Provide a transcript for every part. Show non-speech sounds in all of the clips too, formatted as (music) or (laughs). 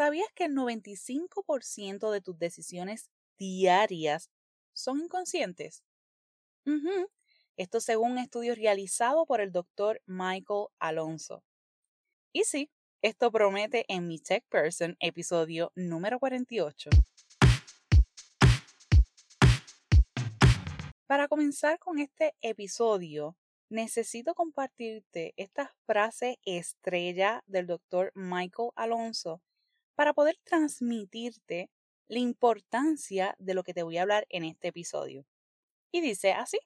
¿Sabías que el 95% de tus decisiones diarias son inconscientes? Esto según un estudio realizado por el doctor Michael Alonso. Y sí, esto promete en mi Tech Person, episodio número 48. Para comenzar con este episodio, necesito compartirte esta frase estrella del doctor Michael Alonso para poder transmitirte la importancia de lo que te voy a hablar en este episodio. Y dice así,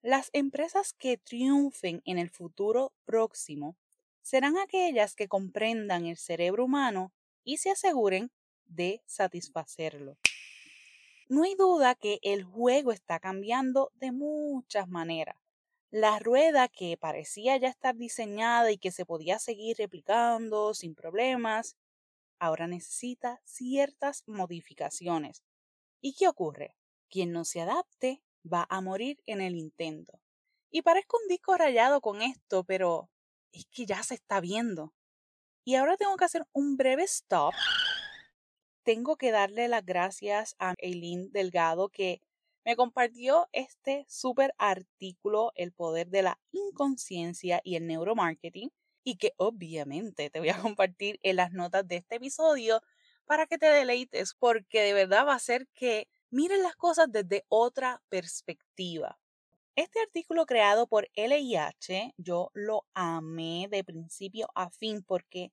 las empresas que triunfen en el futuro próximo serán aquellas que comprendan el cerebro humano y se aseguren de satisfacerlo. No hay duda que el juego está cambiando de muchas maneras. La rueda que parecía ya estar diseñada y que se podía seguir replicando sin problemas, ahora necesita ciertas modificaciones. ¿Y qué ocurre? Quien no se adapte va a morir en el intento. Y parezco un disco rayado con esto, pero es que ya se está viendo. Y ahora tengo que hacer un breve stop. Tengo que darle las gracias a Eileen Delgado que me compartió este súper artículo, El poder de la inconsciencia y el neuromarketing, y que obviamente te voy a (laughs) compartir en las notas de este episodio para que te deleites, porque de verdad va a ser que mires las cosas desde otra perspectiva. Este artículo creado por LIH, yo lo amé de principio a fin porque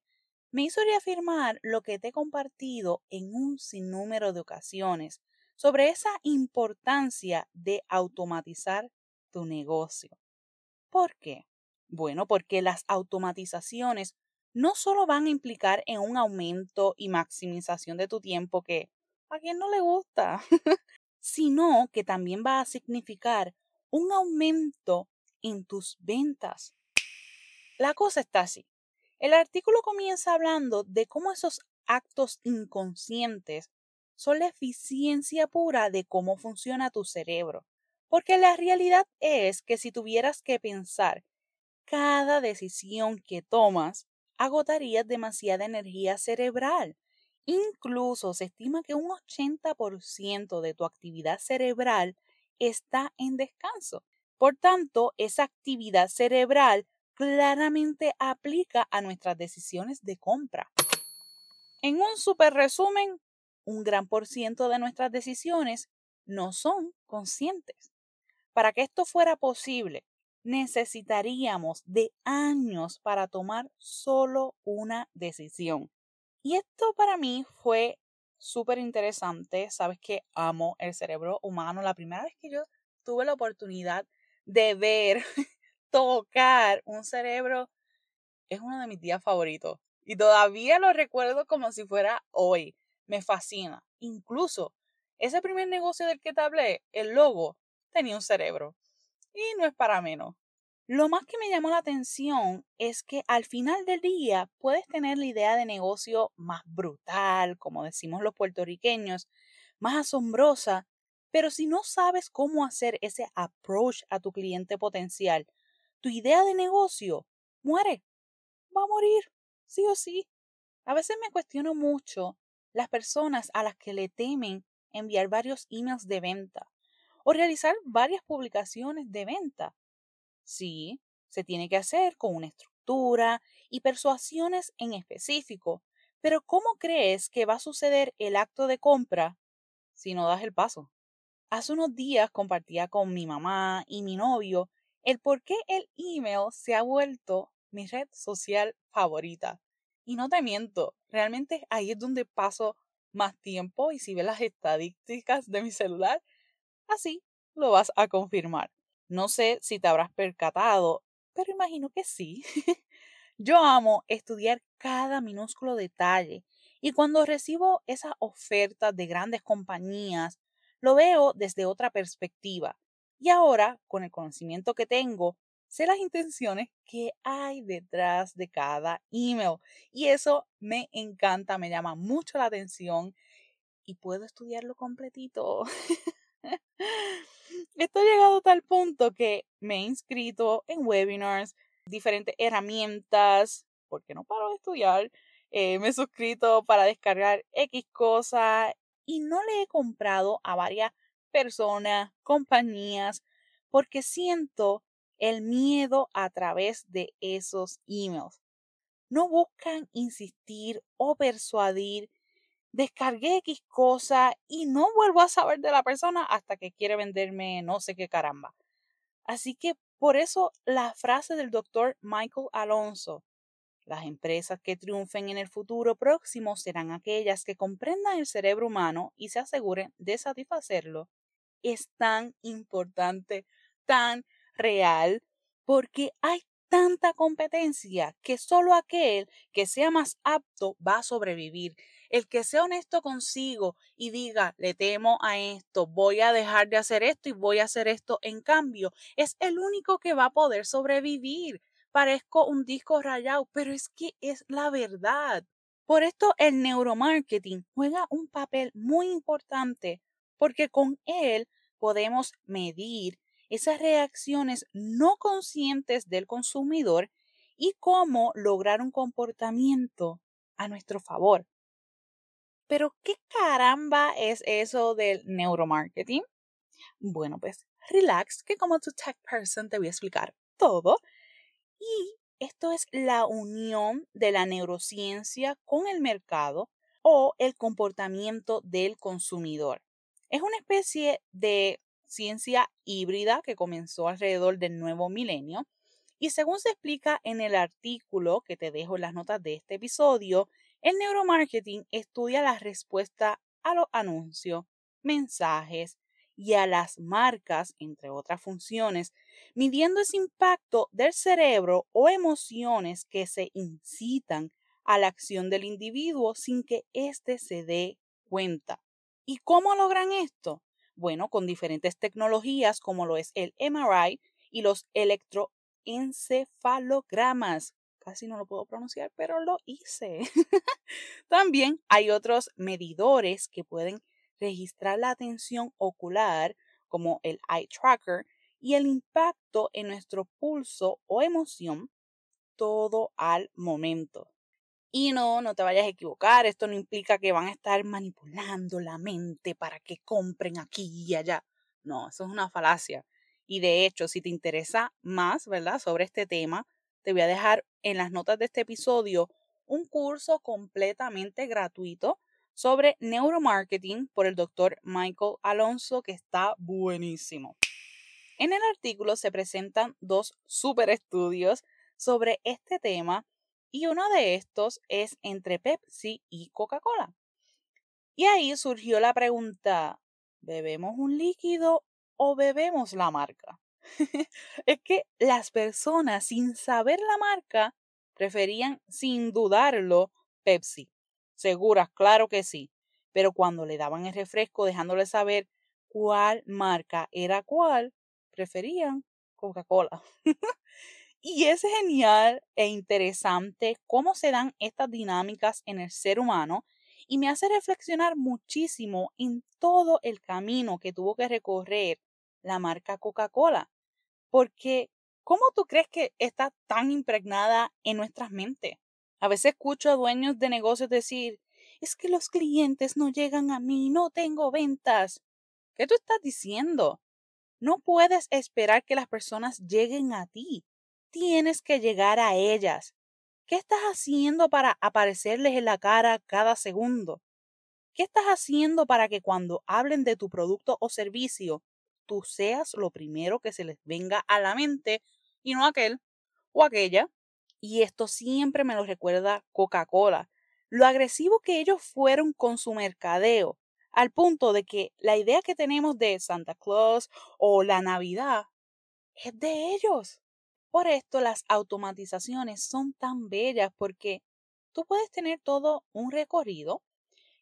me hizo reafirmar lo que te he compartido en un sinnúmero de ocasiones sobre esa importancia de automatizar tu negocio. ¿Por qué? Bueno, porque las automatizaciones no solo van a implicar en un aumento y maximización de tu tiempo que a quien no le gusta, (laughs) sino que también va a significar un aumento en tus ventas. La cosa está así. El artículo comienza hablando de cómo esos actos inconscientes son la eficiencia pura de cómo funciona tu cerebro. Porque la realidad es que si tuvieras que pensar cada decisión que tomas, agotarías demasiada energía cerebral. Incluso se estima que un 80% de tu actividad cerebral está en descanso. Por tanto, esa actividad cerebral claramente aplica a nuestras decisiones de compra. En un super resumen, un gran por ciento de nuestras decisiones no son conscientes. Para que esto fuera posible, necesitaríamos de años para tomar solo una decisión. Y esto para mí fue súper interesante. Sabes que amo el cerebro humano. La primera vez que yo tuve la oportunidad de ver, (laughs) tocar un cerebro, es uno de mis días favoritos. Y todavía lo recuerdo como si fuera hoy. Me fascina. Incluso ese primer negocio del que te hablé, el logo, tenía un cerebro. Y no es para menos. Lo más que me llamó la atención es que al final del día puedes tener la idea de negocio más brutal, como decimos los puertorriqueños, más asombrosa, pero si no sabes cómo hacer ese approach a tu cliente potencial, tu idea de negocio muere, va a morir, sí o sí. A veces me cuestiono mucho las personas a las que le temen enviar varios emails de venta o realizar varias publicaciones de venta Sí, se tiene que hacer con una estructura y persuasiones en específico, pero ¿cómo crees que va a suceder el acto de compra si no das el paso? Hace unos días compartía con mi mamá y mi novio el por qué el email se ha vuelto mi red social favorita. Y no te miento, realmente ahí es donde paso más tiempo y si ves las estadísticas de mi celular, así lo vas a confirmar. No sé si te habrás percatado, pero imagino que sí. (laughs) Yo amo estudiar cada minúsculo detalle y cuando recibo esas ofertas de grandes compañías, lo veo desde otra perspectiva. Y ahora, con el conocimiento que tengo, sé las intenciones que hay detrás de cada email. Y eso me encanta, me llama mucho la atención y puedo estudiarlo completito. (laughs) (laughs) Esto ha llegado a tal punto que me he inscrito en webinars, diferentes herramientas, porque no paro de estudiar, eh, me he suscrito para descargar X cosas y no le he comprado a varias personas, compañías, porque siento el miedo a través de esos emails. No buscan insistir o persuadir. Descargué X cosa y no vuelvo a saber de la persona hasta que quiere venderme no sé qué caramba. Así que por eso la frase del doctor Michael Alonso, las empresas que triunfen en el futuro próximo serán aquellas que comprendan el cerebro humano y se aseguren de satisfacerlo, es tan importante, tan real, porque hay tanta competencia que solo aquel que sea más apto va a sobrevivir. El que sea honesto consigo y diga, le temo a esto, voy a dejar de hacer esto y voy a hacer esto en cambio, es el único que va a poder sobrevivir parezco un disco rayado, pero es que es la verdad. Por esto el neuromarketing juega un papel muy importante porque con él podemos medir esas reacciones no conscientes del consumidor y cómo lograr un comportamiento a nuestro favor. Pero, ¿qué caramba es eso del neuromarketing? Bueno, pues relax, que como tu tech person te voy a explicar todo y esto es la unión de la neurociencia con el mercado o el comportamiento del consumidor. Es una especie de ciencia híbrida que comenzó alrededor del nuevo milenio y según se explica en el artículo que te dejo en las notas de este episodio, el neuromarketing estudia la respuesta a los anuncios, mensajes, y a las marcas, entre otras funciones, midiendo ese impacto del cerebro o emociones que se incitan a la acción del individuo sin que éste se dé cuenta. ¿Y cómo logran esto? Bueno, con diferentes tecnologías como lo es el MRI y los electroencefalogramas. Casi no lo puedo pronunciar, pero lo hice. (laughs) También hay otros medidores que pueden registrar la atención ocular, como el eye tracker, y el impacto en nuestro pulso o emoción, todo al momento. Y no, no te vayas a equivocar, esto no implica que van a estar manipulando la mente para que compren aquí y allá. No, eso es una falacia. Y de hecho, si te interesa más, ¿verdad?, sobre este tema, te voy a dejar en las notas de este episodio un curso completamente gratuito sobre neuromarketing por el doctor Michael Alonso, que está buenísimo. En el artículo se presentan dos super estudios sobre este tema y uno de estos es entre Pepsi y Coca-Cola. Y ahí surgió la pregunta, ¿bebemos un líquido o bebemos la marca? (laughs) es que las personas sin saber la marca preferían sin dudarlo Pepsi. Seguras, claro que sí. Pero cuando le daban el refresco dejándole saber cuál marca era cuál, preferían Coca-Cola. (laughs) y es genial e interesante cómo se dan estas dinámicas en el ser humano y me hace reflexionar muchísimo en todo el camino que tuvo que recorrer la marca Coca-Cola. Porque, ¿cómo tú crees que está tan impregnada en nuestras mentes? A veces escucho a dueños de negocios decir, es que los clientes no llegan a mí, no tengo ventas. ¿Qué tú estás diciendo? No puedes esperar que las personas lleguen a ti. Tienes que llegar a ellas. ¿Qué estás haciendo para aparecerles en la cara cada segundo? ¿Qué estás haciendo para que cuando hablen de tu producto o servicio, tú seas lo primero que se les venga a la mente y no aquel o aquella y esto siempre me lo recuerda Coca-Cola, lo agresivo que ellos fueron con su mercadeo, al punto de que la idea que tenemos de Santa Claus o la Navidad es de ellos. Por esto las automatizaciones son tan bellas porque tú puedes tener todo un recorrido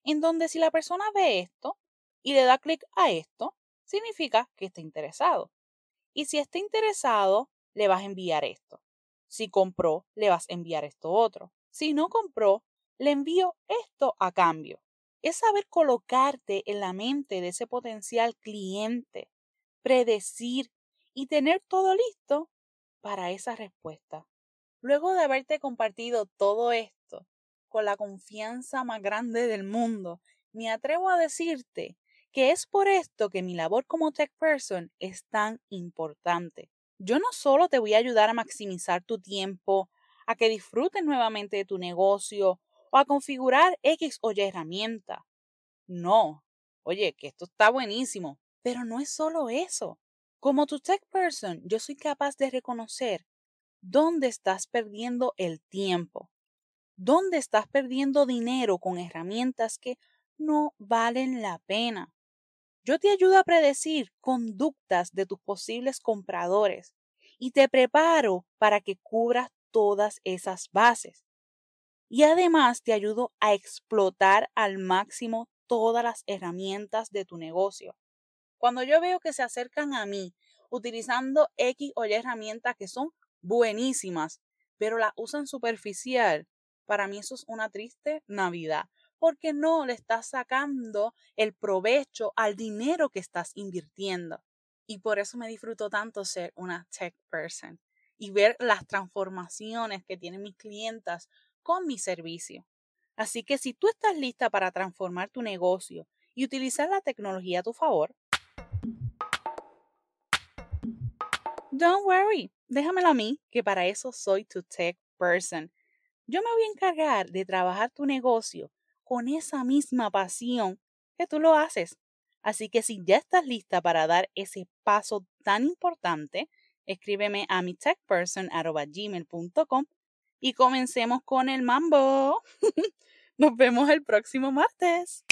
en donde si la persona ve esto y le da clic a esto, significa que está interesado. Y si está interesado, le vas a enviar esto. Si compró, le vas a enviar esto otro. Si no compró, le envío esto a cambio. Es saber colocarte en la mente de ese potencial cliente, predecir y tener todo listo para esa respuesta. Luego de haberte compartido todo esto, con la confianza más grande del mundo, me atrevo a decirte que es por esto que mi labor como tech person es tan importante. Yo no solo te voy a ayudar a maximizar tu tiempo, a que disfrutes nuevamente de tu negocio o a configurar X o Y herramienta. No, oye, que esto está buenísimo, pero no es solo eso. Como tu tech person, yo soy capaz de reconocer dónde estás perdiendo el tiempo, dónde estás perdiendo dinero con herramientas que no valen la pena. Yo te ayudo a predecir conductas de tus posibles compradores y te preparo para que cubras todas esas bases. Y además te ayudo a explotar al máximo todas las herramientas de tu negocio. Cuando yo veo que se acercan a mí utilizando X o Y herramientas que son buenísimas, pero las usan superficial, para mí eso es una triste Navidad, porque no le estás sacando el provecho al dinero que estás invirtiendo. Y por eso me disfruto tanto ser una tech person y ver las transformaciones que tienen mis clientas con mi servicio. Así que si tú estás lista para transformar tu negocio y utilizar la tecnología a tu favor, don't worry, déjamelo a mí, que para eso soy tu tech person. Yo me voy a encargar de trabajar tu negocio con esa misma pasión que tú lo haces. Así que si ya estás lista para dar ese paso tan importante, escríbeme a mi techperson.gmail.com y comencemos con el mambo. (laughs) Nos vemos el próximo martes.